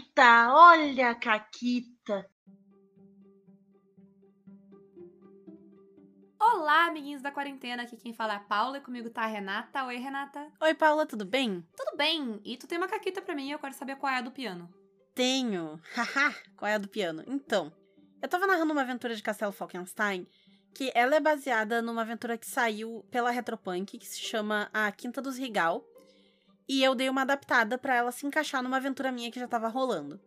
Caquita, olha a Caquita. Olá, amiguinhos da quarentena. Aqui quem fala é a Paula e comigo tá a Renata. Oi, Renata. Oi, Paula, tudo bem? Tudo bem. E tu tem uma caquita pra mim e eu quero saber qual é a do piano. Tenho. Haha, qual é a do piano? Então, eu tava narrando uma aventura de Castelo Falkenstein que ela é baseada numa aventura que saiu pela Retropunk, que se chama A Quinta dos Rigal, e eu dei uma adaptada para ela se encaixar numa aventura minha que já tava rolando.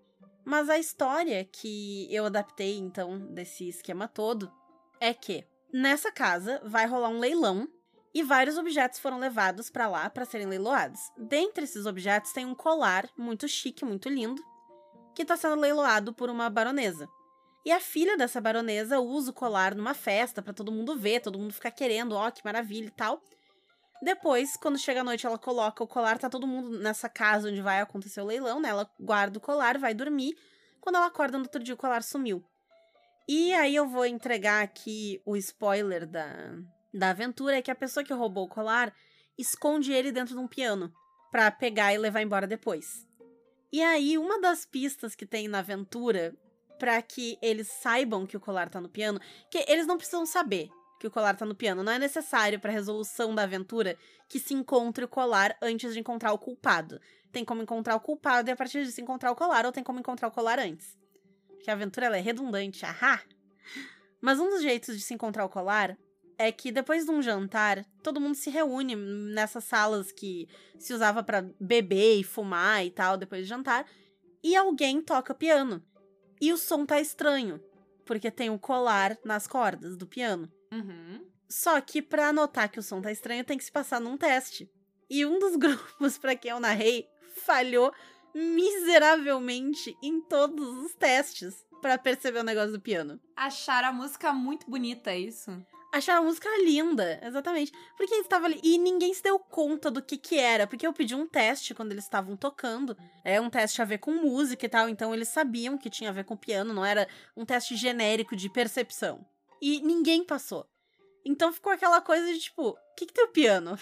Mas a história que eu adaptei, então, desse esquema todo, é que nessa casa vai rolar um leilão e vários objetos foram levados para lá para serem leiloados. Dentre esses objetos tem um colar muito chique, muito lindo, que está sendo leiloado por uma baronesa. E a filha dessa baronesa usa o colar numa festa para todo mundo ver, todo mundo ficar querendo, ó, que maravilha e tal. Depois, quando chega a noite, ela coloca o colar, tá todo mundo nessa casa onde vai acontecer o leilão, né? Ela guarda o colar, vai dormir. Quando ela acorda no outro dia, o colar sumiu. E aí eu vou entregar aqui o spoiler da, da aventura, é que a pessoa que roubou o colar esconde ele dentro de um piano para pegar e levar embora depois. E aí, uma das pistas que tem na aventura para que eles saibam que o colar tá no piano, que eles não precisam saber que o colar tá no piano. Não é necessário para resolução da aventura que se encontre o colar antes de encontrar o culpado. Tem como encontrar o culpado e a partir disso encontrar o colar, ou tem como encontrar o colar antes. Porque a aventura é redundante, ahá! Mas um dos jeitos de se encontrar o colar é que depois de um jantar, todo mundo se reúne nessas salas que se usava para beber e fumar e tal depois de jantar, e alguém toca piano. E o som tá estranho, porque tem um colar nas cordas do piano. Uhum. Só que para notar que o som tá estranho, tem que se passar num teste. E um dos grupos para quem eu narrei falhou miseravelmente em todos os testes para perceber o negócio do piano. Acharam a música muito bonita, é isso? Acharam a música linda, exatamente. Porque eles estavam ali e ninguém se deu conta do que que era, porque eu pedi um teste quando eles estavam tocando. É um teste a ver com música e tal, então eles sabiam que tinha a ver com piano, não era um teste genérico de percepção. E ninguém passou. Então ficou aquela coisa de tipo, o que que tem o piano?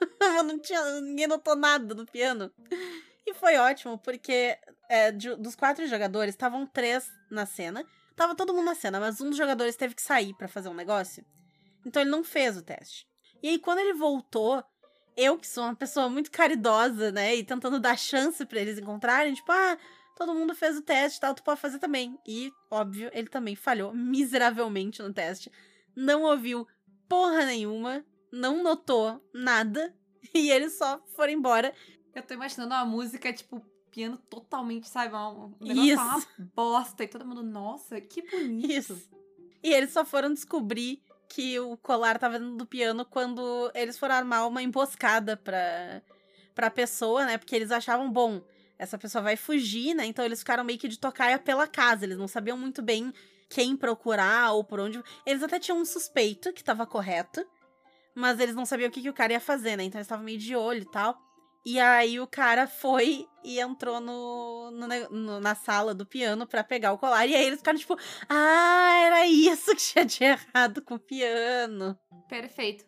não tinha, ninguém notou nada do piano. E foi ótimo, porque é, de, dos quatro jogadores, estavam três na cena. Tava todo mundo na cena, mas um dos jogadores teve que sair para fazer um negócio. Então ele não fez o teste. E aí, quando ele voltou, eu, que sou uma pessoa muito caridosa, né, e tentando dar chance para eles encontrarem, tipo, ah, todo mundo fez o teste e tal, tu pode fazer também. E, óbvio, ele também falhou miseravelmente no teste. Não ouviu porra nenhuma, não notou nada, e eles só foram embora. Eu tô imaginando uma música, tipo, piano totalmente, sabe? Um negócio Isso. uma bosta. E todo mundo, nossa, que bonito. Isso. E eles só foram descobrir que o colar tava dentro do piano quando eles foram armar uma emboscada pra, pra pessoa, né? Porque eles achavam, bom, essa pessoa vai fugir, né? Então eles ficaram meio que de tocaia pela casa. Eles não sabiam muito bem quem procurar ou por onde. Eles até tinham um suspeito que tava correto, mas eles não sabiam o que, que o cara ia fazer, né? Então eles estavam meio de olho e tal. E aí o cara foi e entrou no, no, no- na sala do piano pra pegar o colar. E aí eles ficaram tipo, ah, era isso que tinha de errado com o piano. Perfeito.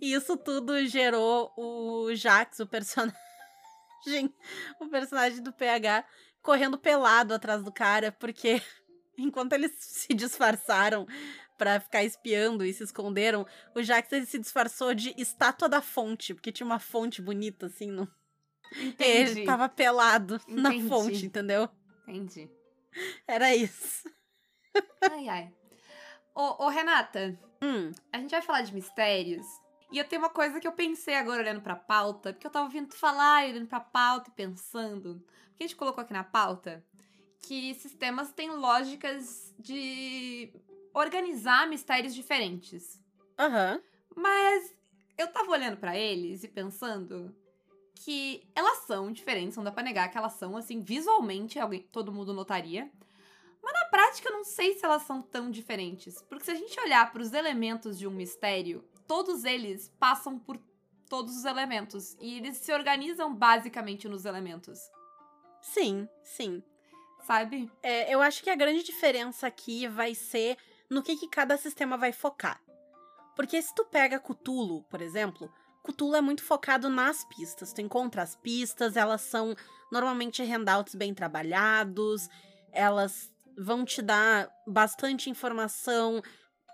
E isso tudo gerou o Jax, o personagem, o personagem do PH, correndo pelado atrás do cara, porque enquanto eles se disfarçaram pra ficar espiando e se esconderam, o Jax se disfarçou de estátua da fonte, porque tinha uma fonte bonita assim no Entendi. ele tava pelado na Entendi. fonte, entendeu? Entendi. Era isso. Ai, ai. Ô, ô, Renata, Hum, a gente vai falar de mistérios. E eu tenho uma coisa que eu pensei agora olhando pra pauta, porque eu tava ouvindo tu falar, e olhando pra pauta e pensando. Porque a gente colocou aqui na pauta que sistemas têm lógicas de organizar mistérios diferentes. aham. Mas eu tava olhando pra eles e pensando que elas são diferentes, não dá pra negar que elas são, assim, visualmente alguém, todo mundo notaria. Mas na prática eu não sei se elas são tão diferentes. Porque se a gente olhar pros elementos de um mistério, todos eles passam por todos os elementos. E eles se organizam basicamente nos elementos. Sim, sim. Sabe? É, eu acho que a grande diferença aqui vai ser no que, que cada sistema vai focar. Porque se tu pega Cthulhu, por exemplo, Cthulhu é muito focado nas pistas. Tu encontra as pistas, elas são normalmente handouts bem trabalhados, elas vão te dar bastante informação.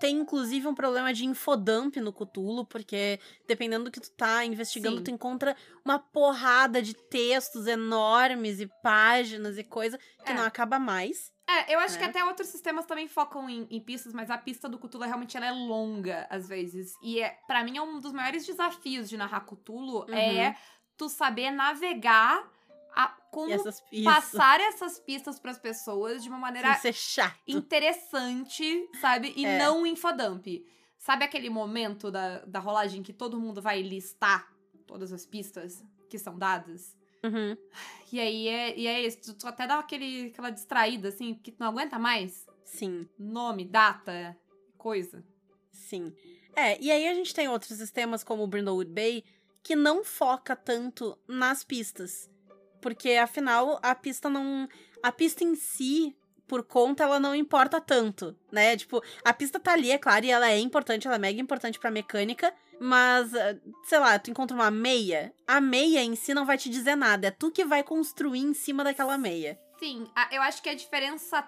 Tem inclusive um problema de infodump no Cthulhu, porque dependendo do que tu tá investigando, Sim. tu encontra uma porrada de textos enormes e páginas e coisa que É. não acaba mais. É, eu acho que né? até outros sistemas também focam em, em pistas, mas a pista do Cthulhu realmente ela é longa, às vezes. E é, para mim é um dos maiores desafios de narrar Cthulhu Uhum. é tu saber navegar a, como essas passar essas pistas pras pessoas de uma maneira sem ser chato. interessante, sabe? E É. não infodump. Sabe aquele momento da, da rolagem que todo mundo vai listar todas as pistas que são dadas? Uhum. E aí é, e é isso, tu, tu até dá aquele, aquela distraída, assim, que tu não aguenta mais. Sim, Nome, data, coisa. sim. É, e aí a gente tem outros sistemas como o Brindlewood Bay que não foca tanto nas pistas. Porque afinal a pista não. A pista em si, por conta, ela não importa tanto, né? Tipo, a pista tá ali, é claro, e ela é importante, ela é mega importante pra mecânica. Mas, eh, sei lá, tu encontra uma meia, a meia em si não vai te dizer nada. É tu que vai construir em cima daquela meia. Sim, eu acho que a diferença.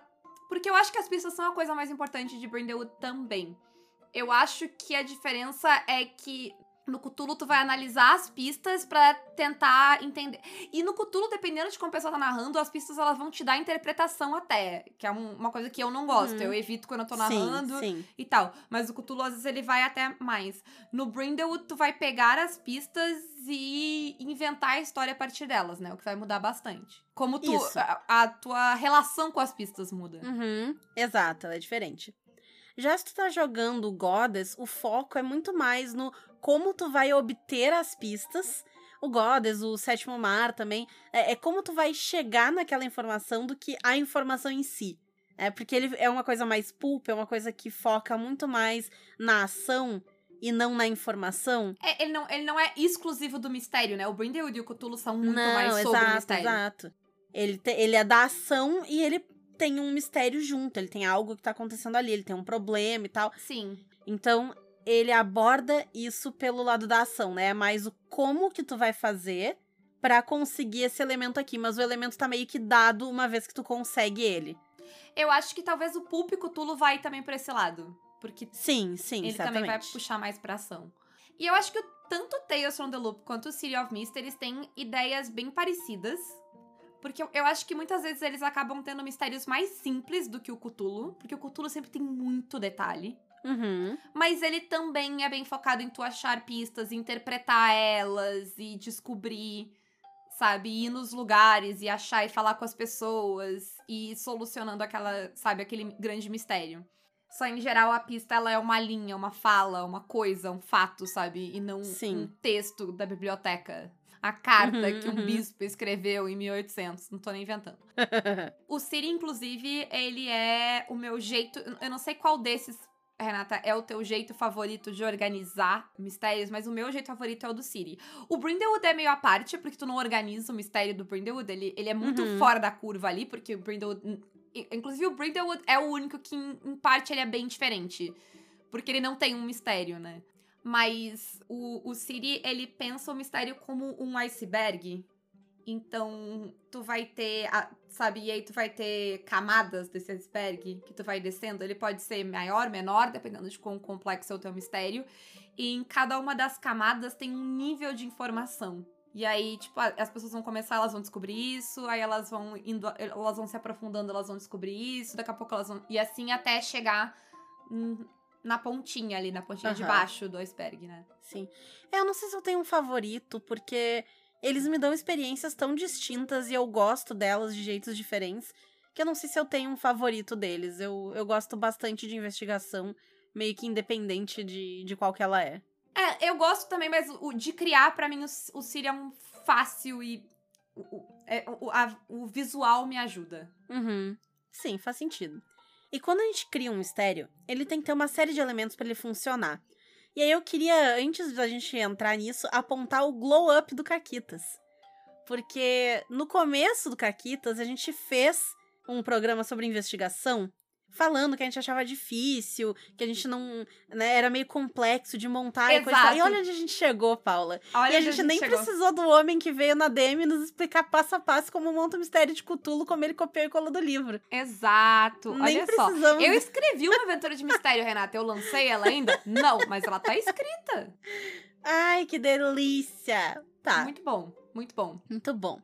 Porque eu acho que as pistas são a coisa mais importante de Brindlewood também. Eu acho que a diferença é que no Cthulhu tu vai analisar as pistas pra tentar entender. E no Cthulhu, dependendo de como a pessoa tá narrando, as pistas elas vão te dar interpretação até. Que é um- uma coisa que eu não gosto. Uhum. Eu evito quando eu tô narrando. Sim, sim. e tal. Mas o Cthulhu, às vezes, ele vai até mais. No Brindlewood, tu vai pegar as pistas e inventar a história a partir delas, né? O que vai mudar bastante. Como tu, a, a tua relação com as pistas muda. Uhum, exato, ela é diferente. Já se tu tá jogando Goddess, o foco é muito mais no como tu vai obter as pistas. O Goddess, o Sétimo Mar também. É, é como tu vai chegar naquela informação do que a informação em si. É porque ele é uma coisa mais pulp, é uma coisa que foca muito mais na ação e não na informação. É, ele, não, ele não é exclusivo do mistério, né? O Brindlewood e o Cthulhu são muito não, mais sobre exato, o mistério. exato. Ele, te- ele é da ação e ele tem um mistério junto. Ele tem algo que tá acontecendo ali, ele tem um problema e tal. Sim. Então, ele aborda isso pelo lado da ação, né? É mais o como que tu vai fazer pra conseguir esse elemento aqui, mas o elemento tá meio que dado uma vez que tu consegue ele. Eu acho que talvez o Pulp Cthulhu vai também pra esse lado. Porque Sim, sim, ele certamente. também vai puxar mais pra ação. E eu acho que o- tanto Tales from the Loop quanto o City of Mysteries têm ideias bem parecidas. Porque eu, eu acho que muitas vezes eles acabam tendo mistérios mais simples do que o Cthulhu. Porque o Cthulhu sempre tem muito detalhe. Uhum. Mas ele também é bem focado em tu achar pistas, interpretar elas e descobrir, sabe? Ir nos lugares e achar e falar com as pessoas e ir solucionando aquela, sabe, aquele grande mistério. Só em geral a pista ela é uma linha, uma fala, uma coisa, um fato, sabe? E não Sim. um texto da biblioteca. A carta Uhum, que um uhum. bispo escreveu em 1800, não tô nem inventando. O Siri, inclusive, ele é o meu jeito. Eu não sei qual desses, Renata, é o teu jeito favorito de organizar mistérios, mas o meu jeito favorito é o do Siri. O Brindlewood é meio à parte, porque tu não organiza o mistério do Brindlewood. Ele, ele é muito Uhum. fora da curva ali, porque o Brindlewood. Inclusive, o Brindlewood é o único que, em, em parte, ele é bem diferente. Porque ele não tem um mistério, né? Mas o, o Siri, ele pensa o mistério como um iceberg. Então, tu vai ter, a- sabe, e aí tu vai ter camadas desse iceberg que tu vai descendo. Ele pode ser maior, menor, dependendo de quão complexo é o teu mistério. E em cada uma das camadas tem um nível de informação. E aí, tipo, as pessoas vão começar, elas vão descobrir isso, aí elas vão indo, elas vão se aprofundando, elas vão descobrir isso, daqui a pouco elas vão. E assim até chegar na pontinha ali, na pontinha de Aham. baixo do iceberg, né? Sim. É, Eu não sei se eu tenho um favorito, porque eles me dão experiências tão distintas e eu gosto delas de jeitos diferentes, que eu não sei se eu tenho um favorito deles. Eu, eu gosto bastante de investigação, meio que independente de, de qual que ela é. É, eu gosto também, mas o, de criar, pra mim, o, o Siri é um fácil e. O, o- é, o, a- o visual me ajuda. Uhum. Sim, faz sentido. E quando a gente cria um mistério, ele tem que ter uma série de elementos para ele funcionar. E aí eu queria, antes da gente entrar nisso, apontar o glow up do Caquitas. Porque no começo do Caquitas, a gente fez um programa sobre investigação. Falando que a gente achava difícil, que a gente não. Né, era meio complexo de montar e coisa. Exato. E olha onde a gente chegou, Paula. Olha e a onde gente nem chegou. precisou do homem que veio na DM nos explicar passo a passo como monta o mistério de Cthulhu, como ele copiou e colou do livro. Exato. nem Olha só. precisamos. Eu escrevi uma aventura de mistério, Renata. Eu lancei ela ainda? Não, mas ela tá escrita. Ai, que delícia! Tá, Muito bom, muito bom. muito bom.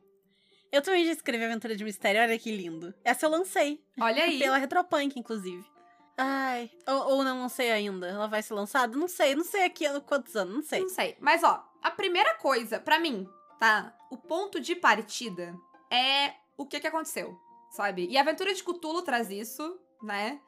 Eu também já escrevi aventura de mistério, olha que lindo. Essa eu lancei. Olha aí. Pela Retropunk, inclusive. Ai, ou, ou não lancei ainda. Ela vai ser lançada? Não sei, não sei aqui quantos anos, não sei. Não sei. Mas, ó, a primeira coisa, pra mim, tá? O ponto de partida é o que que aconteceu, sabe? E a aventura de Cthulhu traz isso, né?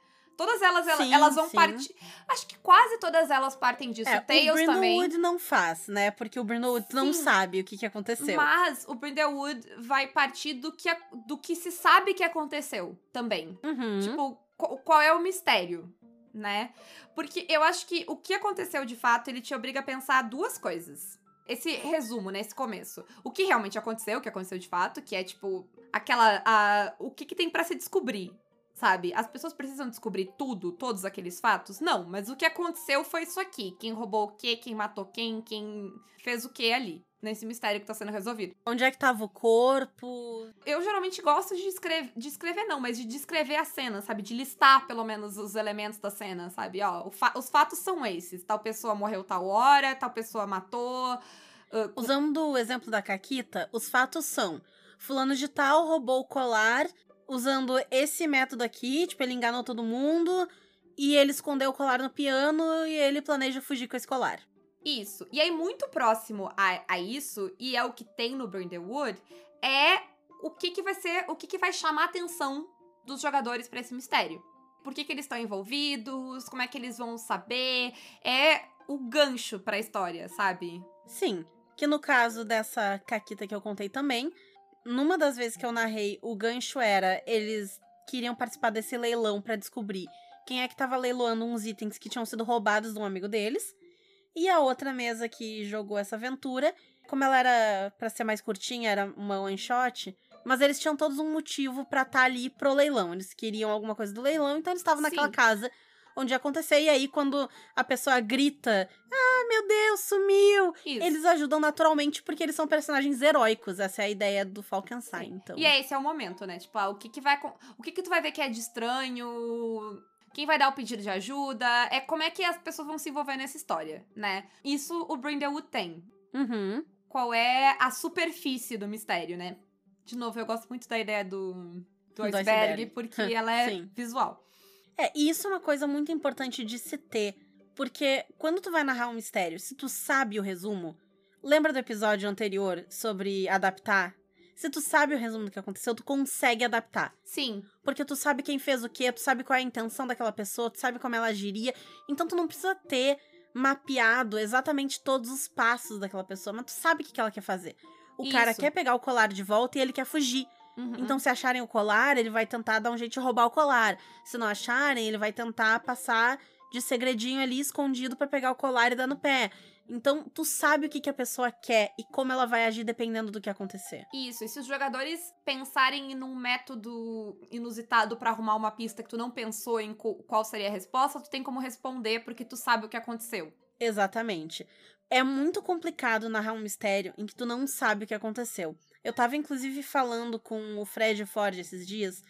Todas elas, ela- Sim, elas vão sim. partir. Acho que quase todas elas partem disso. É, o Tails o também. Brindlewood não faz, né? Porque o Brindlewood não Sim. sabe o que, que aconteceu. Mas o Brindlewood vai partir do que, do que se sabe que aconteceu também. Uhum. Tipo, qu- qual é o mistério, né? Porque eu acho que o que aconteceu de fato, ele te obriga a pensar duas coisas. Esse resumo, né? Esse começo. O que realmente aconteceu, o que aconteceu de fato, que é tipo, aquela. A, o que, que tem pra se descobrir, sabe? As pessoas precisam descobrir tudo, todos aqueles fatos? Não, mas o que aconteceu foi isso aqui. Quem roubou o quê, quem matou quem, quem fez o quê ali. Nesse mistério que tá sendo resolvido. Onde é que tava o corpo? Eu geralmente gosto de escrever, de escrever não, mas de descrever a cena, sabe? De listar pelo menos os elementos da cena, sabe? Ó, fa- os fatos são esses. Tal pessoa morreu tal hora, tal pessoa matou. ah, Usando o exemplo da Caquita, os fatos são: Fulano de Tal roubou o colar usando esse método aqui, tipo, ele enganou todo mundo. E ele escondeu o colar no piano e ele planeja fugir com esse colar. Isso. E aí, muito próximo a, a isso, e é o que tem no Burn the Wood, é o que, que vai ser, o que, que vai chamar a atenção dos jogadores pra esse mistério. Por que, que eles estão envolvidos, como é que eles vão saber. É o gancho pra história, sabe? Sim, que no caso dessa Caquita que eu contei também, numa das vezes que eu narrei, o gancho era eles queriam participar desse leilão pra descobrir quem é que tava leiloando uns itens que tinham sido roubados de um amigo deles. E a outra mesa que jogou essa aventura, como ela era pra ser mais curtinha, era uma one shot, mas eles tinham todos um motivo pra estar ali pro leilão. Eles queriam alguma coisa do leilão, então eles estavam naquela casa onde ia acontecer. E aí, quando a pessoa grita: Ah, meu Deus, sumiu! Isso. Eles ajudam naturalmente porque eles são personagens heróicos. Essa é a ideia do Falkenstein. Sim. Então. E é esse é o momento, né? Tipo, ah, o que que vai o que que tu vai ver que é de estranho? Quem vai dar o pedido de ajuda? É como é que as pessoas vão se envolver nessa história, né? Isso o Brindlewood tem. Uhum. Qual é a superfície do mistério, né? De novo, eu gosto muito da ideia do, do Do iceberg, iceberg. porque ela é Sim. visual. É, e isso é uma coisa muito importante de se ter. Porque quando tu vai narrar um mistério, se tu sabe o resumo, lembra do episódio anterior sobre adaptar? Se tu sabe o resumo do que aconteceu, tu consegue adaptar. Sim, Porque tu sabe quem fez o quê, tu sabe qual é a intenção daquela pessoa, tu sabe como ela agiria. Então tu não precisa ter mapeado exatamente todos os passos daquela pessoa, mas tu sabe o que ela quer fazer. O cara Isso. quer pegar o colar de volta e ele quer fugir. Uhum. Então, se acharem o colar, ele vai tentar dar um jeito de roubar o colar. Se não acharem, ele vai tentar passar de segredinho ali escondido pra pegar o colar e dar no pé. Então, tu sabe o que, que a pessoa quer e como ela vai agir dependendo do que acontecer. Isso, e se os jogadores pensarem num método inusitado pra arrumar uma pista que tu não pensou em qual seria a resposta, tu tem como responder porque tu sabe o que aconteceu. Exatamente. É muito complicado narrar um mistério em que tu não sabe o que aconteceu. Eu tava, inclusive, falando com o Fred Ford esses dias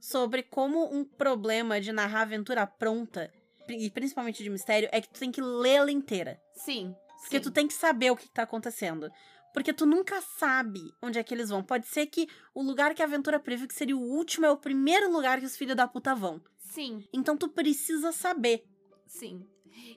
sobre como um problema de narrar aventura pronta, e principalmente de mistério, é que tu tem que ler ela inteira. Sim. Porque sim. tu tem que saber o que tá acontecendo. Porque tu nunca sabe onde é que eles vão. Pode ser que o lugar que a aventura previu que seria o último é o primeiro lugar que os filhos da puta vão. Sim, Então tu precisa saber. sim.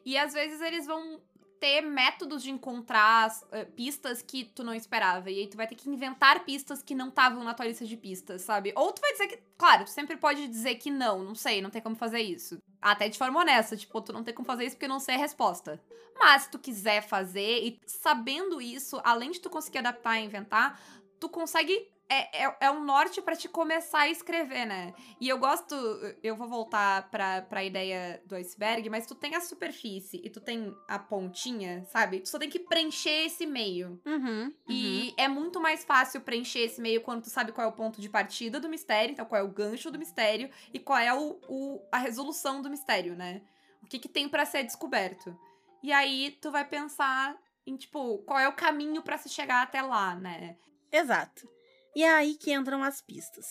E às vezes eles vão ter métodos de encontrar eh, pistas que tu não esperava. E aí tu vai ter que inventar pistas que não estavam na tua lista de pistas, sabe? Ou tu vai dizer que. Claro, tu sempre pode dizer que não, não sei, não tem como fazer isso. Até de forma honesta, tipo, tu não tem como fazer isso porque eu não sei a resposta. Mas se tu quiser fazer, e sabendo isso, além de tu conseguir adaptar e inventar, tu consegue é, é, é um norte para te começar a escrever, né? E eu gosto, eu vou voltar pra, pra ideia do iceberg, mas tu tem a superfície e tu tem a pontinha, sabe? Tu só tem que preencher esse meio. Uhum, E é muito mais fácil preencher esse meio quando tu sabe qual é o ponto de partida do mistério, então qual é o gancho do mistério e qual é o, o a resolução do mistério, né? O que, que tem para ser descoberto. E aí tu vai pensar em, tipo, qual é o caminho para se chegar até lá, né? Exato. E é aí que entram as pistas.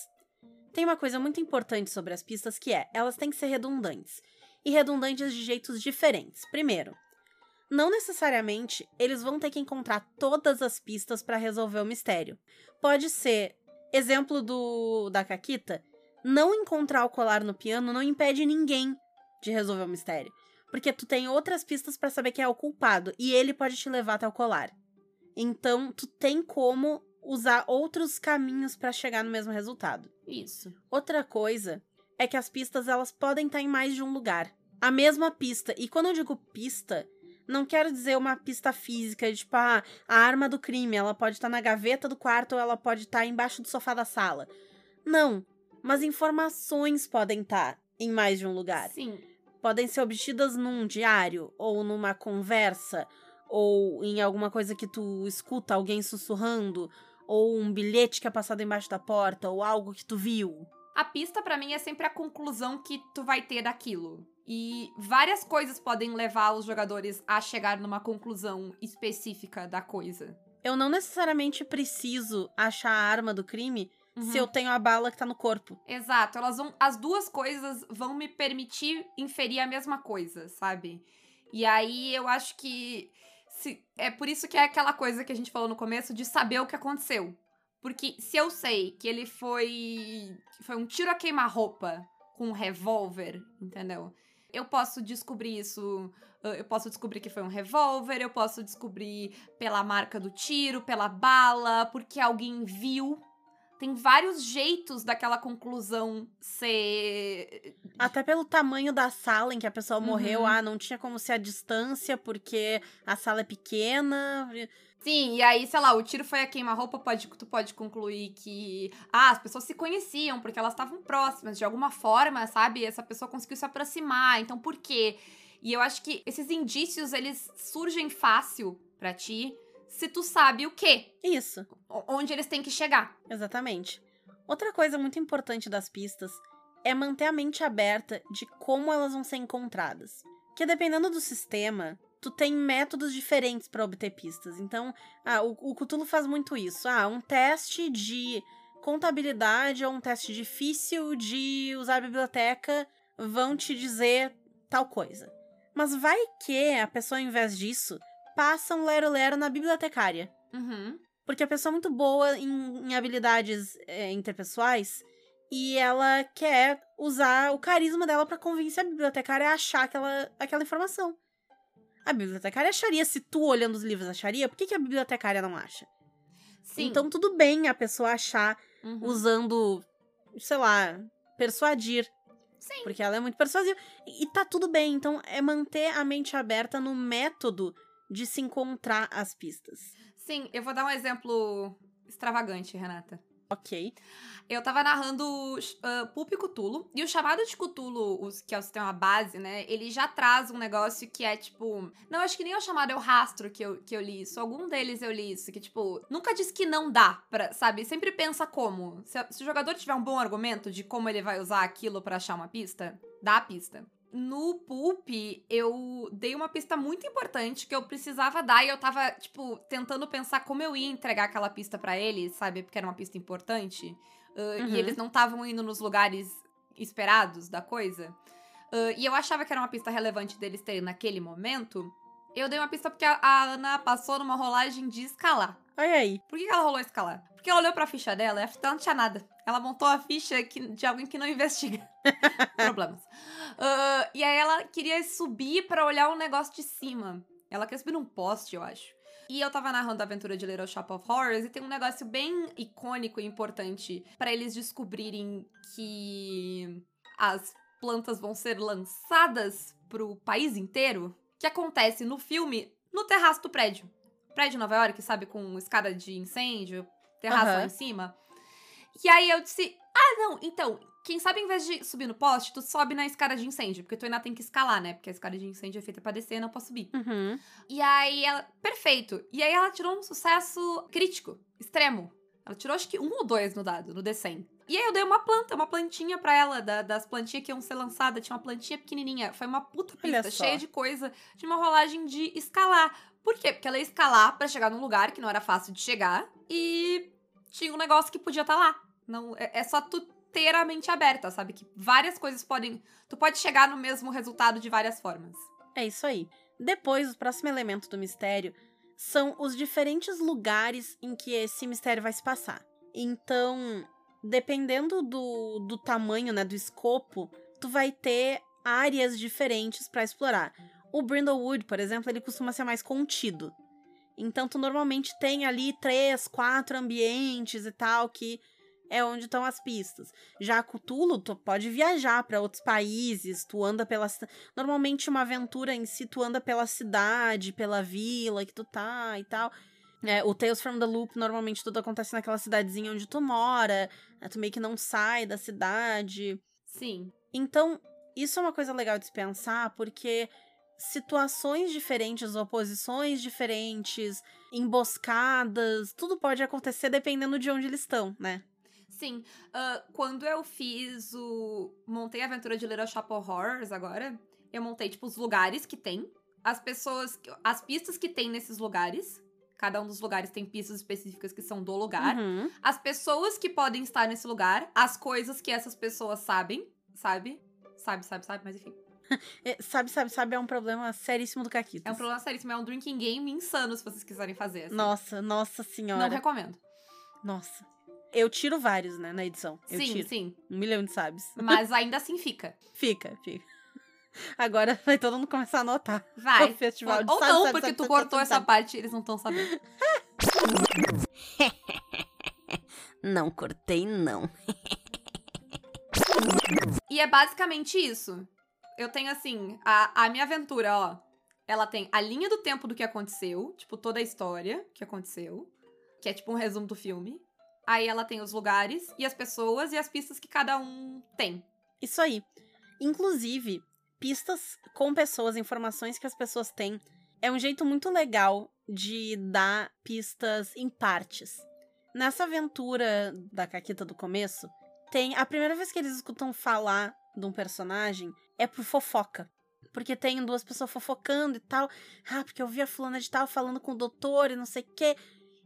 Tem uma coisa muito importante sobre as pistas que é, elas têm que ser redundantes. E redundantes de jeitos diferentes. Primeiro, não necessariamente eles vão ter que encontrar todas as pistas para resolver o mistério. Pode ser, exemplo do da Caquita, não encontrar o colar no piano não impede ninguém de resolver o mistério, porque tu tem outras pistas para saber quem é o culpado e ele pode te levar até o colar. Então, tu tem como usar outros caminhos para chegar no mesmo resultado. Isso. Outra coisa é que as pistas elas podem estar em mais de um lugar. A mesma pista. E quando eu digo pista, não quero dizer uma pista física, tipo, ah, a arma do crime, ela pode estar na gaveta do quarto ou ela pode estar embaixo do sofá da sala. Não, mas informações podem estar em mais de um lugar. Sim. Podem ser obtidas num diário ou numa conversa ou em alguma coisa que tu escuta alguém sussurrando ou um bilhete que é passado embaixo da porta ou algo que tu viu. A pista para mim é sempre a conclusão que tu vai ter daquilo. E várias coisas podem levar os jogadores a chegar numa conclusão específica da coisa. Eu não necessariamente preciso achar a arma do crime Uhum. se eu tenho a bala que tá no corpo. Exato, elas vão. As duas coisas vão me permitir inferir a mesma coisa, sabe? E aí eu acho que. Se, é por isso que é aquela coisa que a gente falou no começo de saber o que aconteceu. Porque se eu sei que ele foi. Foi um tiro a queima-roupa com um revólver, entendeu? Eu posso descobrir isso. uh, Eu posso descobrir que foi um revólver, eu posso descobrir pela marca do tiro, pela bala, porque alguém viu. Tem vários jeitos daquela conclusão ser. Até pelo tamanho da sala em que a pessoa Uhum. morreu, ah, não tinha como ser a distância porque a sala é pequena. Sim, e aí, sei lá, o tiro foi a queima-roupa, pode, tu pode concluir que. Ah, as pessoas se conheciam porque elas estavam próximas, de alguma forma, sabe? Essa pessoa conseguiu se aproximar, então por quê? E eu acho que esses indícios, eles surgem fácil pra ti se tu sabe o quê, Isso, onde eles têm que chegar. exatamente. Outra coisa muito importante das pistas é manter a mente aberta de como elas vão ser encontradas. Porque dependendo do sistema, tu tem métodos diferentes para obter pistas. Então, ah, o, o Cthulhu faz muito isso. Ah, um teste de contabilidade ou um teste difícil de usar a biblioteca vão te dizer tal coisa. Mas vai que a pessoa, ao invés disso, passa um lero-lero na bibliotecária. Uhum. Porque a pessoa é muito boa em, em habilidades é, interpessoais e ela quer usar o carisma dela pra convencer a bibliotecária a achar aquela, aquela informação. A bibliotecária acharia, se tu olhando os livros acharia, por que, que a bibliotecária não acha? Sim. Então tudo bem a pessoa achar Uhum. usando, sei lá, persuadir, Sim. porque ela é muito persuasiva. E tá tudo bem, então é manter a mente aberta no método de se encontrar as pistas. Sim, eu vou dar um exemplo extravagante, Renata. Ok. Eu tava narrando uh, Pulp e Cthulhu, e o chamado de Cthulhu, os, que é o sistema base, né, ele já traz um negócio que é tipo... Não, acho que nem é o chamado, é o rastro que eu, que eu li isso. Algum deles eu li isso, que tipo, nunca diz que não dá, pra, sabe? Sempre pensa como. Se, se o jogador tiver um bom argumento de como ele vai usar aquilo pra achar uma pista, dá a pista. No Pulp, eu dei uma pista muito importante que eu precisava dar e eu tava, tipo, tentando pensar como eu ia entregar aquela pista pra eles, sabe? Porque era uma pista importante. Uh, Uhum. E eles não estavam indo nos lugares esperados da coisa. Uh, e eu achava que era uma pista relevante deles terem naquele momento. Eu dei uma pista porque a, a Ana passou numa rolagem de escalar. Olha aí. Por que que ela rolou escalar? Porque ela olhou pra ficha dela e a ficha dela não tinha nada. Ela montou a ficha que- de alguém que não investiga problemas. Ah, e aí ela queria subir pra olhar um negócio de cima. Ela queria subir num poste, eu acho. E eu tava narrando a aventura de Little Shop of Horrors e tem um negócio bem icônico e importante pra eles descobrirem que as plantas vão ser lançadas pro país inteiro. Que acontece no filme no terraço do prédio. Prédio Nova York, sabe, com escada de incêndio, terraço lá Aham. em cima. E aí eu disse: Ah, não, então, quem sabe, em vez de subir no poste, tu sobe na escada de incêndio. Porque tu ainda tem que escalar, né? Porque a escada de incêndio é feita pra descer, não pra subir. Uhum. E aí ela. Perfeito. E aí ela tirou um sucesso crítico, extremo. Ela tirou acho que um ou dois no dado, no D100. E aí eu dei uma planta, uma plantinha pra ela, da- das plantinhas que iam ser lançadas. Tinha uma plantinha pequenininha. Foi uma puta pista, cheia de coisa, de uma rolagem de escalar. Por quê? Porque ela ia escalar pra chegar num lugar que não era fácil de chegar. E tinha um negócio que podia estar lá. Não, é, é só tu ter a mente aberta, sabe? Que várias coisas podem. Tu pode chegar no mesmo resultado de várias formas. É isso aí. Depois, o próximo elemento do mistério são os diferentes lugares em que esse mistério vai se passar. Então, dependendo do, do tamanho, né, do escopo, tu vai ter áreas diferentes pra explorar. O Brindlewood, por exemplo, ele costuma ser mais contido. Então, tu normalmente tem ali três, quatro ambientes e tal que é onde estão as pistas. Já Cthulhu, tu pode viajar pra outros países, tu anda pela normalmente uma aventura em si tu anda pela cidade, pela vila que tu tá e tal. É, o Tales from the Loop, normalmente tudo acontece naquela cidadezinha onde tu mora, né, tu meio que não sai da cidade. Sim. Então, isso é uma coisa legal de se pensar, porque situações diferentes, oposições diferentes, emboscadas, tudo pode acontecer dependendo de onde eles estão, né? Sim. Ah, quando eu fiz o. Montei a aventura de Little Shop of Horrors agora, eu montei, tipo, os lugares que tem, as pessoas. As pistas que tem nesses lugares. Cada um dos lugares tem pistas específicas que são do lugar. Uhum. As pessoas que podem estar nesse lugar, as coisas que essas pessoas sabem, sabe? Sabe, sabe, sabe, mas enfim. É, sabe, sabe, sabe, é um problema seríssimo do Caquitas. É um problema seríssimo, é um drinking game insano se vocês quiserem fazer. assim. Nossa, nossa Não senhora. recomendo. Nossa. Eu tiro vários, né, na edição. Eu sim, tiro. sim. Um milhão de sabes. Mas ainda assim fica. Fica, fica. Agora vai todo mundo começar a anotar. Vai. O festival de Ou sabe, não, sabe, porque sabe, tu cortou essa parte e eles não estão sabendo. Não cortei, não. E é basicamente isso. Eu tenho assim, a, a minha aventura, ó. Ela tem a linha do tempo do que aconteceu, tipo, toda a história que aconteceu, que é tipo um resumo do filme. Aí ela tem os lugares e as pessoas e as pistas que cada um tem. Isso aí. Inclusive, pistas com pessoas, informações que as pessoas têm, é um jeito muito legal de dar pistas em partes. Nessa aventura da Caquita do começo, tem a primeira vez que eles escutam falar de um personagem é por fofoca. Porque tem duas pessoas fofocando e tal. Ah, porque eu vi a fulana de tal falando com o doutor e não sei o quê.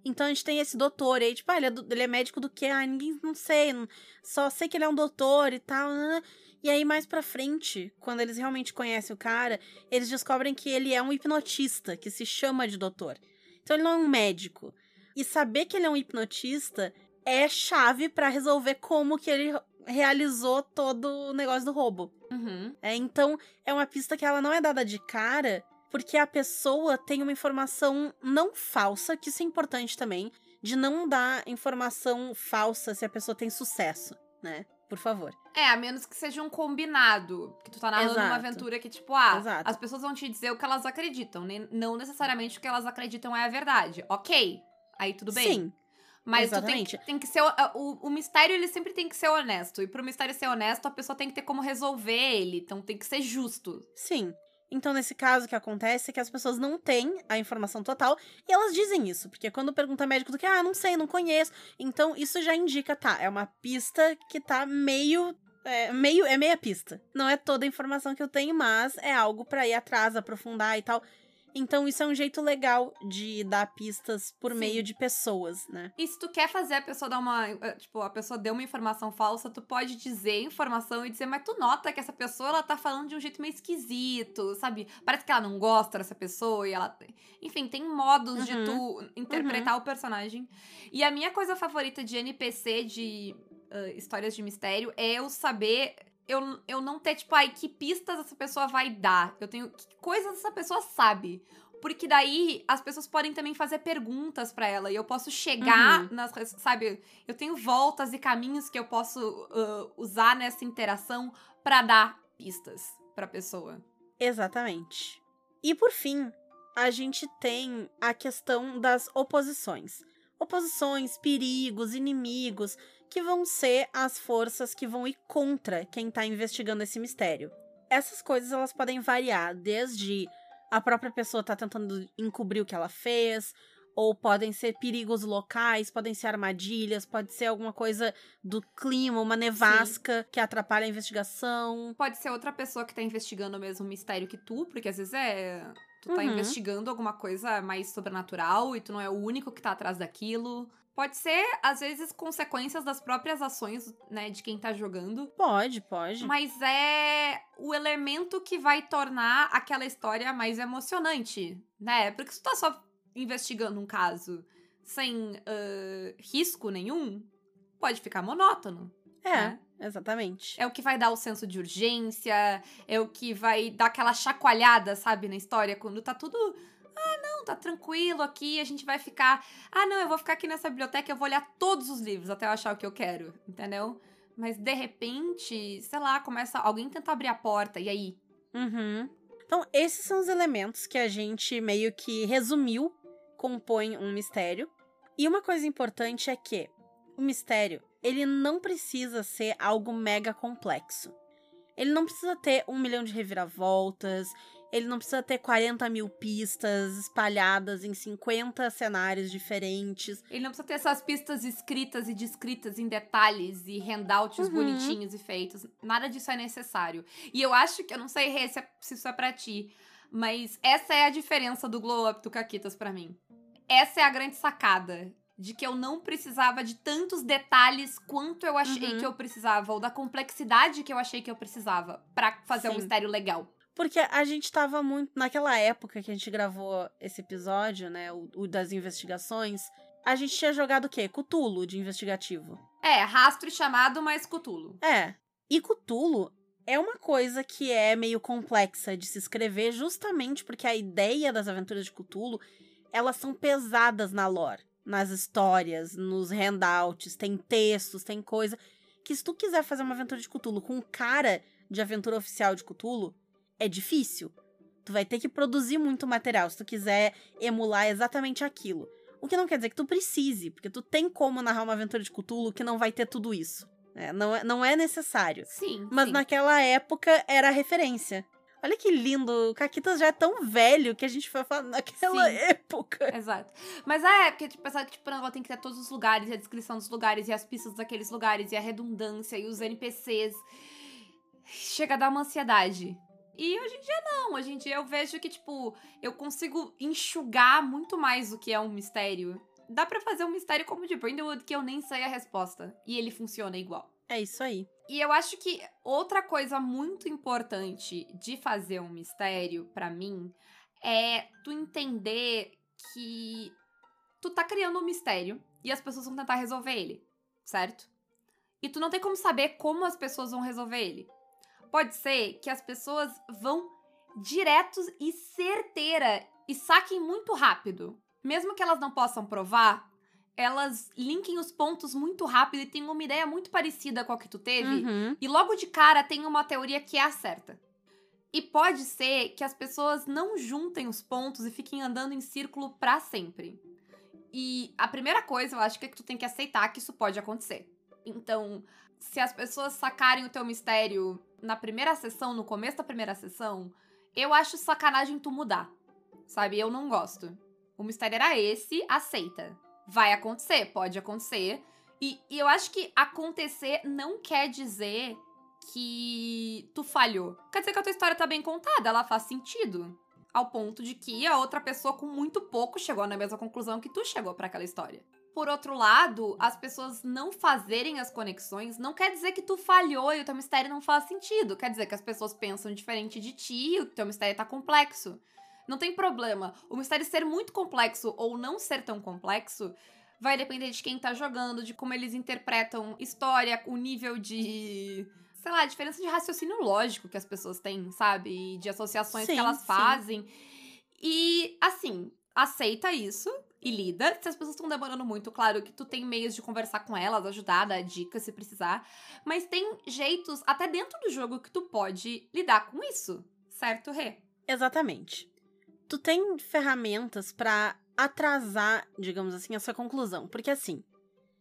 Então a gente tem esse doutor aí, tipo, ah, ele é, do- ele é médico do quê? Ah, ninguém, não sei, não- só sei que ele é um doutor e tal. né? E aí, mais pra frente, quando eles realmente conhecem o cara, eles descobrem que ele é um hipnotista, que se chama de doutor. Então ele não é um médico. E saber que ele é um hipnotista é chave pra resolver como que ele realizou todo o negócio do roubo. Uhum. É, então, é uma pista que ela não é dada de cara, porque a pessoa tem uma informação não falsa, que isso é importante também, de não dar informação falsa se a pessoa tem sucesso, né? Por favor. É, a menos que seja um combinado. Que tu tá narrando uma Exato. aventura que, tipo, ah, Exato. as pessoas vão te dizer o que elas acreditam. nem- Não necessariamente o que elas acreditam é a verdade. Ok. Aí tudo bem. Sim, Mas tu tem que, tem que ser. O, o, o mistério, ele sempre tem que ser honesto. E pro mistério ser honesto, a pessoa tem que ter como resolver ele. Então tem que ser justo. sim. Então, nesse caso, o que acontece é que as pessoas não têm a informação total e elas dizem isso, porque quando pergunta médico do que, ah, não sei, não conheço. Então, isso já indica, tá, é uma pista que tá meio. É, meio, é meia pista. Não é toda a informação que eu tenho, mas é algo pra ir atrás, aprofundar e tal. Então, isso é um jeito legal de dar pistas por Sim. meio de pessoas, né? E se tu quer fazer a pessoa dar uma. eh, Tipo, a pessoa deu uma informação falsa, tu pode dizer informação e dizer, mas tu nota que essa pessoa ela tá falando de um jeito meio esquisito, sabe? Parece que ela não gosta dessa pessoa e ela. Enfim, tem modos de tu interpretar o personagem. E a minha coisa favorita de NPC, de ah, histórias de mistério, é eu saber. Eu, eu não ter, tipo, ai, que pistas essa pessoa vai dar. Eu tenho. Que coisas essa pessoa sabe. Porque daí as pessoas podem também fazer perguntas pra ela e eu posso chegar Uhum. nas. Sabe? Eu tenho voltas e caminhos que eu posso ah, usar nessa interação pra dar pistas pra pessoa. Exatamente. E por fim, a gente tem a questão das oposições. Oposições, perigos, inimigos, que vão ser as forças que vão ir contra quem tá investigando esse mistério. Essas coisas elas podem variar desde a própria pessoa tá tentando encobrir o que ela fez, ou podem ser perigos locais, podem ser armadilhas, pode ser alguma coisa do clima, uma nevasca Sim. que atrapalha a investigação. Pode ser outra pessoa que tá investigando o mesmo mistério que tu, porque às vezes é. Tu tá uhum. investigando alguma coisa mais sobrenatural e tu não é o único que tá atrás daquilo. Pode ser, às vezes, consequências das próprias ações, né, de quem tá jogando. Pode, pode. Mas é o elemento que vai tornar aquela história mais emocionante, né? Porque se tu tá só investigando um caso sem uh, risco nenhum, pode ficar monótono. É, né? exatamente. É o que vai dar o senso de urgência, é o que vai dar aquela chacoalhada, sabe, na história, quando tá tudo. Ah, não, tá tranquilo aqui, a gente vai ficar. Ah, não, eu vou ficar aqui nessa biblioteca, eu vou olhar todos os livros até eu achar o que eu quero, entendeu? Mas de repente, sei lá, começa alguém tenta abrir a porta, e aí? Uhum. Então, esses são os elementos que a gente meio que resumiu compõem um mistério. E uma coisa importante é que o mistério, ele não precisa ser algo mega complexo. Ele não precisa ter um milhão de reviravoltas, ele não precisa ter 40 mil pistas espalhadas em 50 cenários diferentes. Ele não precisa ter essas pistas escritas e descritas em detalhes e handouts uhum. bonitinhos e feitos. Nada disso é necessário. E eu acho que, eu não sei é, se isso é pra ti, mas essa é a diferença do Glow Up do Caquitas para mim essa é a grande sacada. De que eu não precisava de tantos detalhes quanto eu achei uhum. que eu precisava, ou da complexidade que eu achei que eu precisava para fazer Sim. um mistério legal. Porque a gente tava muito. Naquela época que a gente gravou esse episódio, né? O, o das investigações, a gente tinha jogado o quê? Cutulo de investigativo. É, rastro chamado, mas Cutulo. É. E Cutulo é uma coisa que é meio complexa de se escrever, justamente porque a ideia das aventuras de Cutulo elas são pesadas na lore, nas histórias, nos handouts, tem textos, tem coisa que se tu quiser fazer uma aventura de Cthulhu com cara de aventura oficial de Cthulhu, é difícil. Tu vai ter que produzir muito material se tu quiser emular exatamente aquilo. O que não quer dizer que tu precise, porque tu tem como narrar uma aventura de Cthulhu que não vai ter tudo isso. Né? Não, é, não é necessário. Sim. Mas sim. naquela época era a referência. Olha que lindo. O Caquitas já é tão velho que a gente foi falar naquela Sim. época. Exato. Mas é, porque tipo, pensar que tipo, ela tem que ter todos os lugares, e a descrição dos lugares, e as pistas daqueles lugares, e a redundância, e os NPCs. Chega a dar uma ansiedade. E hoje em dia não. Hoje em dia eu vejo que, tipo, eu consigo enxugar muito mais o que é um mistério. Dá para fazer um mistério como o de Brindlewood que eu nem sei a resposta. E ele funciona igual. É isso aí. E eu acho que outra coisa muito importante de fazer um mistério, para mim, é tu entender que tu tá criando um mistério e as pessoas vão tentar resolver ele, certo? E tu não tem como saber como as pessoas vão resolver ele. Pode ser que as pessoas vão diretos e certeira e saquem muito rápido. Mesmo que elas não possam provar, elas linkem os pontos muito rápido e tem uma ideia muito parecida com a que tu teve. Uhum. E logo de cara tem uma teoria que é a certa. E pode ser que as pessoas não juntem os pontos e fiquem andando em círculo para sempre. E a primeira coisa, eu acho que é que tu tem que aceitar que isso pode acontecer. Então, se as pessoas sacarem o teu mistério na primeira sessão, no começo da primeira sessão, eu acho sacanagem tu mudar. Sabe? Eu não gosto. O mistério era esse, aceita vai acontecer, pode acontecer. E, e, eu acho que acontecer não quer dizer que tu falhou. Quer dizer que a tua história tá bem contada, ela faz sentido. Ao ponto de que a outra pessoa com muito pouco chegou na mesma conclusão que tu chegou para aquela história. Por outro lado, as pessoas não fazerem as conexões não quer dizer que tu falhou e o teu mistério não faz sentido. Quer dizer que as pessoas pensam diferente de ti e o teu mistério tá complexo. Não tem problema. O mistério ser muito complexo ou não ser tão complexo vai depender de quem tá jogando, de como eles interpretam história, o nível de. sei lá, a diferença de raciocínio lógico que as pessoas têm, sabe? E de associações sim, que elas fazem. Sim. E, assim, aceita isso e lida. Se as pessoas estão demorando muito, claro que tu tem meios de conversar com elas, ajudar, dar dicas se precisar. Mas tem jeitos, até dentro do jogo, que tu pode lidar com isso, certo, Rê? Exatamente tu tem ferramentas para atrasar, digamos assim, essa conclusão. Porque assim,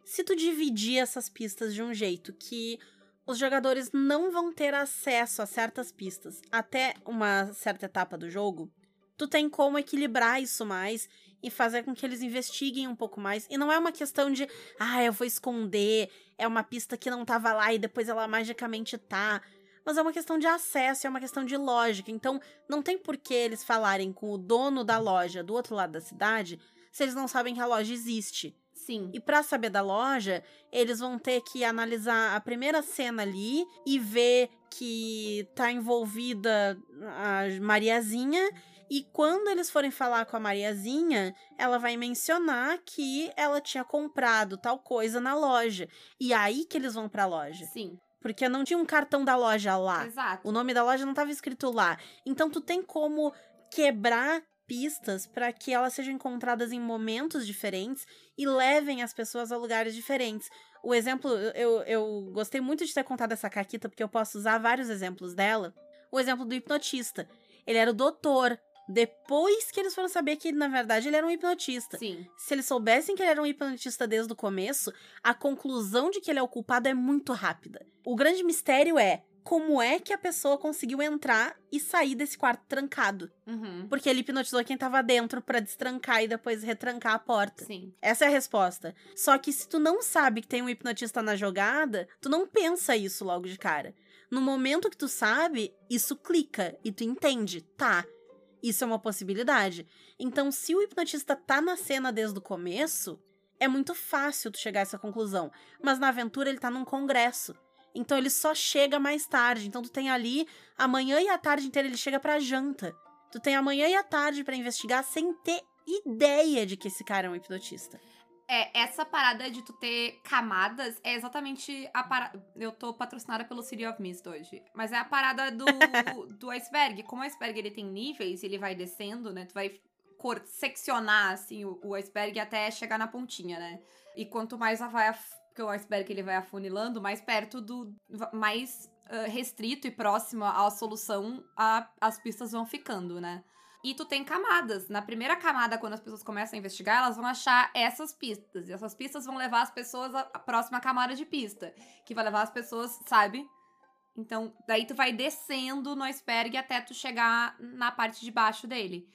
se tu dividir essas pistas de um jeito que os jogadores não vão ter acesso a certas pistas até uma certa etapa do jogo, tu tem como equilibrar isso mais e fazer com que eles investiguem um pouco mais. E não é uma questão de, ah, eu vou esconder, é uma pista que não tava lá e depois ela magicamente tá. Mas é uma questão de acesso, é uma questão de lógica. Então, não tem por que eles falarem com o dono da loja do outro lado da cidade se eles não sabem que a loja existe. Sim. E para saber da loja, eles vão ter que analisar a primeira cena ali e ver que tá envolvida a Mariazinha. E quando eles forem falar com a Mariazinha, ela vai mencionar que ela tinha comprado tal coisa na loja. E é aí que eles vão pra loja. Sim. Porque não tinha um cartão da loja lá. Exato. O nome da loja não estava escrito lá. Então tu tem como quebrar pistas para que elas sejam encontradas em momentos diferentes e levem as pessoas a lugares diferentes. O exemplo, eu, eu gostei muito de ter contado essa caquita, porque eu posso usar vários exemplos dela. O exemplo do hipnotista. Ele era o doutor. Depois que eles foram saber que, na verdade, ele era um hipnotista. Sim. Se eles soubessem que ele era um hipnotista desde o começo, a conclusão de que ele é o culpado é muito rápida. O grande mistério é como é que a pessoa conseguiu entrar e sair desse quarto trancado. Uhum. Porque ele hipnotizou quem tava dentro pra destrancar e depois retrancar a porta. Sim. Essa é a resposta. Só que se tu não sabe que tem um hipnotista na jogada, tu não pensa isso logo de cara. No momento que tu sabe, isso clica e tu entende. Tá, isso é uma possibilidade. Então, se o hipnotista tá na cena desde o começo, é muito fácil tu chegar a essa conclusão. Mas na aventura ele tá num congresso. Então ele só chega mais tarde. Então tu tem ali a manhã e a tarde inteira ele chega pra janta. Tu tem a manhã e a tarde pra investigar sem ter ideia de que esse cara é um hipnotista. É, essa parada de tu ter camadas é exatamente a parada. Eu tô patrocinada pelo City of Mist hoje. Mas é a parada do, do iceberg. Como o iceberg ele tem níveis, ele vai descendo, né? Tu vai cor seccionar assim o, o iceberg até chegar na pontinha, né? E quanto mais vai af- porque o iceberg ele vai afunilando, mais perto do mais uh, restrito e próximo à solução a, as pistas vão ficando, né? E tu tem camadas. Na primeira camada, quando as pessoas começam a investigar, elas vão achar essas pistas. E essas pistas vão levar as pessoas à próxima camada de pista. Que vai levar as pessoas, sabe? Então, daí tu vai descendo no iceberg até tu chegar na parte de baixo dele.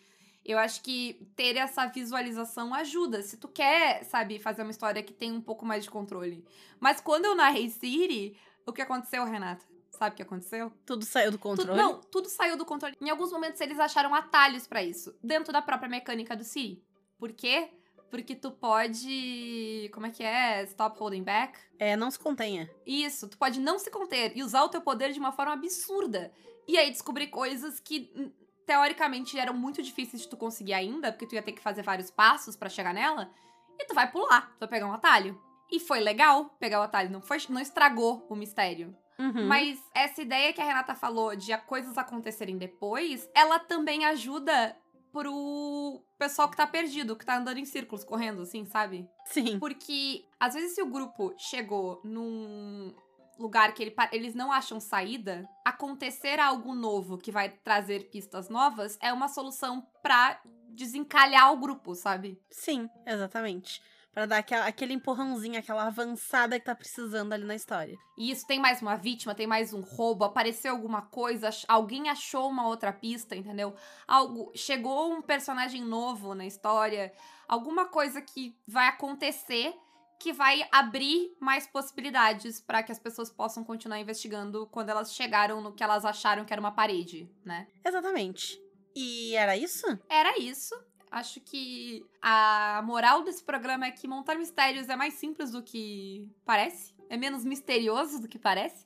Eu acho que ter essa visualização ajuda. Se tu quer, sabe, fazer uma história que tem um pouco mais de controle. Mas quando eu narrei City, o que aconteceu, Renata? Sabe o que aconteceu? Tudo saiu do Tudo, controle. não, tudo saiu do controle. Em alguns momentos eles acharam atalhos pra isso, dentro da própria mecânica do Siri. Por quê? Porque tu pode. Como é que é? Stop holding back? É, não se contenha. Isso, tu pode não se conter e usar o teu poder de uma forma absurda. E aí descobrir coisas que hum, teoricamente eram muito difíceis de tu conseguir ainda, porque tu ia ter que fazer vários passos pra chegar nela. E tu vai pular, tu vai pegar um atalho. E foi legal pegar o atalho, não, foi, não estragou o mistério. Uhum. Mas essa ideia que a Renata falou de coisas acontecerem depois, ela também ajuda pro pessoal que tá perdido, que tá andando em círculos, correndo, assim, sabe? Sim. Porque, às vezes, se o grupo chegou num lugar que ele eles não acham saída, acontecer algo novo que vai trazer pistas novas é uma solução pra desencalhar o grupo, sabe? Sim, exatamente. Pra dar aquela, aquele empurrãozinho, aquela avançada que tá precisando ali na história. E isso tem mais uma vítima, tem mais um roubo, apareceu alguma coisa, alguém achou uma outra pista, entendeu? Algo, chegou um personagem novo na história, alguma coisa que vai acontecer que vai abrir mais possibilidades pra que as pessoas possam continuar investigando quando elas chegaram no que elas acharam que era uma parede, né? Exatamente. E era isso? Era isso. Acho que a moral desse programa é que montar mistérios é mais simples do que parece. É menos misterioso do que parece.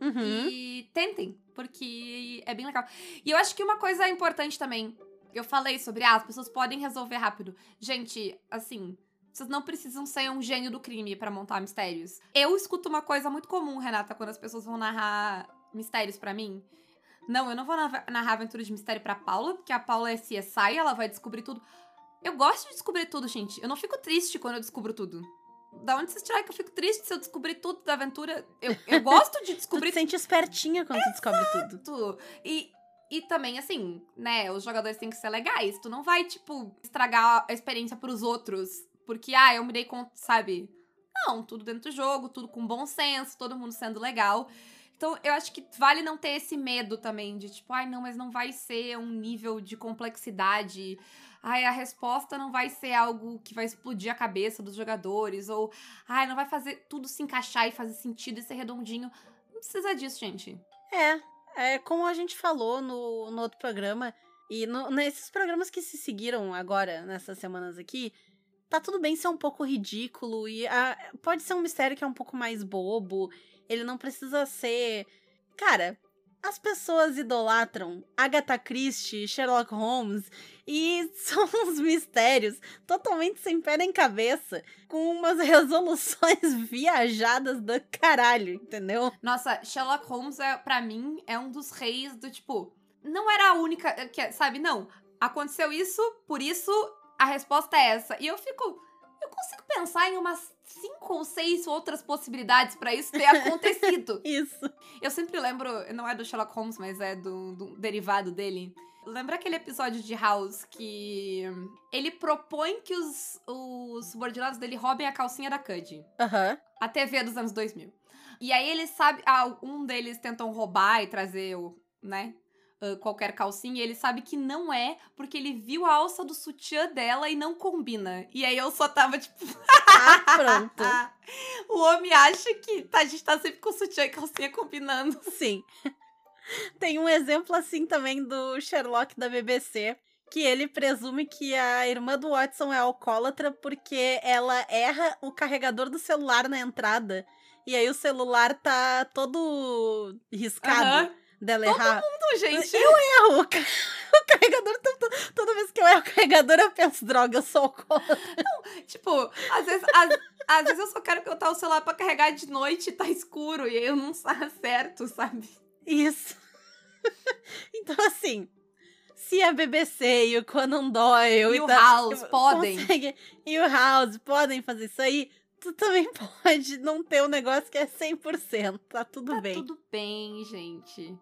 Uhum. E tentem, porque é bem legal. E eu acho que uma coisa importante também, eu falei sobre, ah, as pessoas podem resolver rápido. Gente, assim, vocês não precisam ser um gênio do crime pra montar mistérios. Eu escuto uma coisa muito comum, Renata, quando as pessoas vão narrar mistérios pra mim. Não, eu não vou narra- narrar aventura de mistério pra Paula, porque a Paula é CSI, ela vai descobrir tudo. Eu gosto de descobrir tudo, gente. Eu não fico triste quando eu descubro tudo. Da onde vocês tiraram que eu fico triste se eu descobrir tudo da aventura? Eu, eu gosto de Tu descobrir te sente espertinha quando tu descobre tudo. tudo. E E também, assim, né, os jogadores têm que ser legais. Tu não vai, tipo, estragar a experiência pros outros. Porque, ah, eu me dei conta, sabe? Não, tudo dentro do jogo, tudo com bom senso, todo mundo sendo legal. Então, eu acho que vale não ter esse medo também de, tipo, ai, não, mas não vai ser um nível de complexidade. Ai, a resposta não vai ser algo que vai explodir a cabeça dos jogadores. Ou, ai, não vai fazer tudo se encaixar e fazer sentido e ser redondinho. Não precisa disso, gente. É, é como a gente falou no, no outro programa, e no, nesses programas que se seguiram agora, nessas semanas aqui, tá tudo bem ser um pouco ridículo e a, pode ser um mistério que é um pouco mais bobo. Ele não precisa ser. Cara, as pessoas idolatram Agatha Christie, Sherlock Holmes e são uns mistérios totalmente sem pé nem cabeça, com umas resoluções viajadas do caralho, entendeu? Nossa, Sherlock Holmes, é, para mim, é um dos reis do tipo. Não era a única. Que, sabe, não. Aconteceu isso, por isso a resposta é essa. E eu fico. Eu consigo pensar em umas cinco ou seis outras possibilidades para isso ter acontecido. isso. Eu sempre lembro, não é do Sherlock Holmes, mas é do, do derivado dele. Lembra aquele episódio de House que ele propõe que os, os subordinados dele roubem a calcinha da Cud? Aham. Uhum. A TV dos anos 2000. E aí ele sabe. Ah, um deles tentam roubar e trazer o. né? Uh, qualquer calcinha, e ele sabe que não é, porque ele viu a alça do sutiã dela e não combina. E aí eu só tava tipo. ah, pronto. o homem acha que tá, a gente tá sempre com sutiã e calcinha combinando. Sim. Tem um exemplo assim também do Sherlock da BBC, que ele presume que a irmã do Watson é alcoólatra porque ela erra o carregador do celular na entrada. E aí o celular tá todo riscado. Uhum dela Todo errar. mundo, gente. Eu erro. O carregador, toda vez que eu erro o carregador, eu penso, droga, eu sou. Não, tipo, às vezes, às, às vezes eu só quero que eu tá o celular pra carregar de noite e tá escuro, e aí eu não acerto, sabe? Isso. Então, assim, se a BBC e o Conan Doyle e, e o House podem. e o House podem fazer isso aí, tu também pode não ter um negócio que é 100%. Tá tudo tá bem. Tá tudo bem, gente.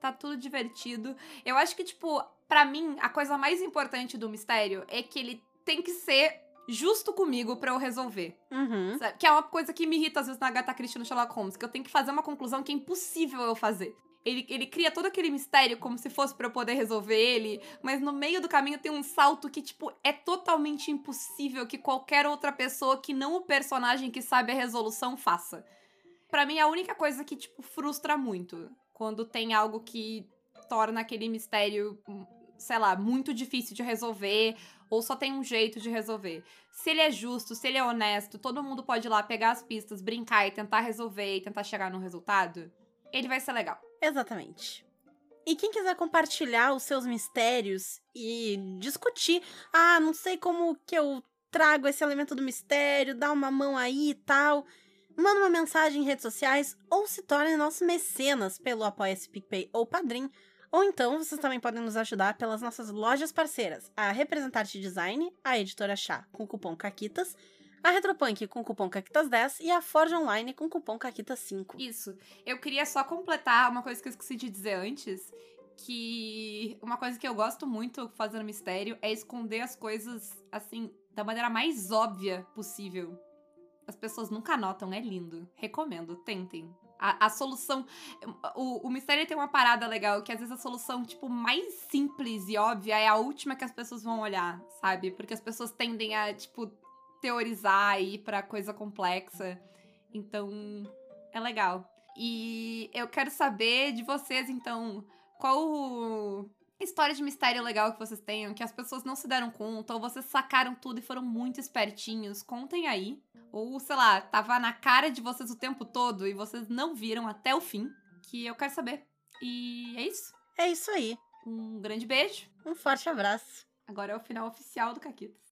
Tá tudo divertido. Eu acho que, tipo, para mim, a coisa mais importante do mistério é que ele tem que ser justo comigo para eu resolver. Uhum. Que é uma coisa que me irrita às vezes na Agatha Christie no Sherlock Holmes, que eu tenho que fazer uma conclusão que é impossível eu fazer. Ele, ele cria todo aquele mistério como se fosse para eu poder resolver ele, mas no meio do caminho tem um salto que, tipo, é totalmente impossível que qualquer outra pessoa que não o personagem que sabe a resolução faça. Para mim, é a única coisa que, tipo, frustra muito. Quando tem algo que torna aquele mistério, sei lá, muito difícil de resolver, ou só tem um jeito de resolver. Se ele é justo, se ele é honesto, todo mundo pode ir lá pegar as pistas, brincar e tentar resolver e tentar chegar no resultado, ele vai ser legal. Exatamente. E quem quiser compartilhar os seus mistérios e discutir, ah, não sei como que eu trago esse elemento do mistério, dá uma mão aí e tal, manda uma mensagem em redes sociais ou se torne nossos mecenas pelo Apoia-se PicPay ou Padrim. Ou então, vocês também podem nos ajudar pelas nossas lojas parceiras, a Representarte Design, a Editora Chá, com cupom CAQUITAS, a Retropunk com cupom CAQUITAS10 e a Forge Online com cupom CAQUITAS5. Isso. Eu queria só completar uma coisa que eu esqueci de dizer antes, que uma coisa que eu gosto muito fazendo mistério é esconder as coisas, assim, da maneira mais óbvia possível. As pessoas nunca notam, é lindo. Recomendo, tentem. A, a solução. O, o mistério tem uma parada legal, que às vezes a solução, tipo, mais simples e óbvia é a última que as pessoas vão olhar, sabe? Porque as pessoas tendem a, tipo, teorizar e ir pra coisa complexa. Então, é legal. E eu quero saber de vocês, então, qual história de mistério legal que vocês tenham, que as pessoas não se deram conta, ou vocês sacaram tudo e foram muito espertinhos, contem aí. Ou, sei lá, tava na cara de vocês o tempo todo e vocês não viram até o fim, que eu quero saber. E é isso. É isso aí. Um grande beijo. Um forte abraço. Agora é o final oficial do Caquitas.